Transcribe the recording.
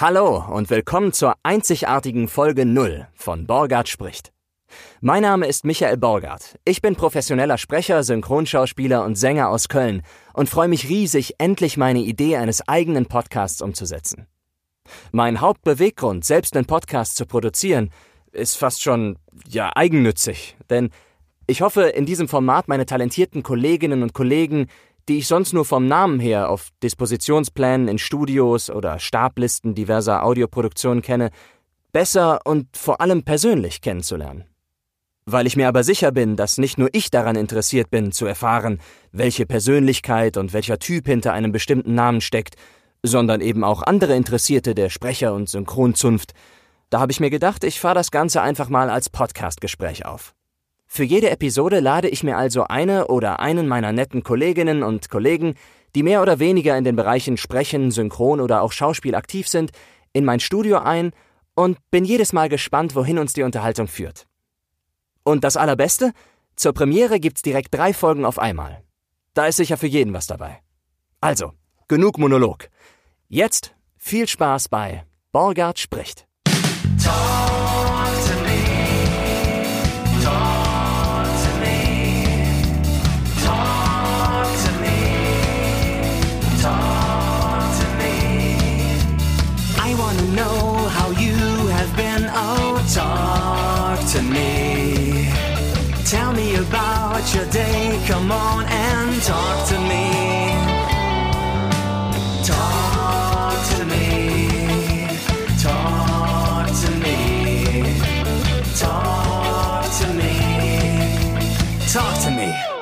Hallo und willkommen zur einzigartigen Folge 0 von Borgard spricht. Mein Name ist Michael Borgard. Ich bin professioneller Sprecher, Synchronschauspieler und Sänger aus Köln und freue mich riesig, endlich meine Idee eines eigenen Podcasts umzusetzen. Mein Hauptbeweggrund, selbst einen Podcast zu produzieren, ist fast schon, ja, eigennützig. Denn ich hoffe, in diesem Format meine talentierten Kolleginnen und Kollegen, die ich sonst nur vom Namen her auf Dispositionsplänen in Studios oder Stablisten diverser Audioproduktionen kenne, besser und vor allem persönlich kennenzulernen. Weil ich mir aber sicher bin, dass nicht nur ich daran interessiert bin, zu erfahren, welche Persönlichkeit und welcher Typ hinter einem bestimmten Namen steckt, sondern eben auch andere Interessierte der Sprecher- und Synchronzunft, da habe ich mir gedacht, ich fahre das Ganze einfach mal als Podcastgespräch auf. Für jede Episode lade ich mir also eine oder einen meiner netten Kolleginnen und Kollegen, die mehr oder weniger in den Bereichen Sprechen, Synchron oder auch Schauspiel aktiv sind, in mein Studio ein und bin jedes Mal gespannt, wohin uns die Unterhaltung führt. Und das Allerbeste? Zur Premiere gibt's direkt drei Folgen auf einmal. Da ist sicher für jeden was dabei. Also, genug Monolog. Jetzt viel Spaß bei Borgard spricht. Talk know how you have been. Oh, talk to me. Tell me about your day. Come on and talk to me. Talk to me. Talk to me. Talk to me. Talk to me. Talk to me.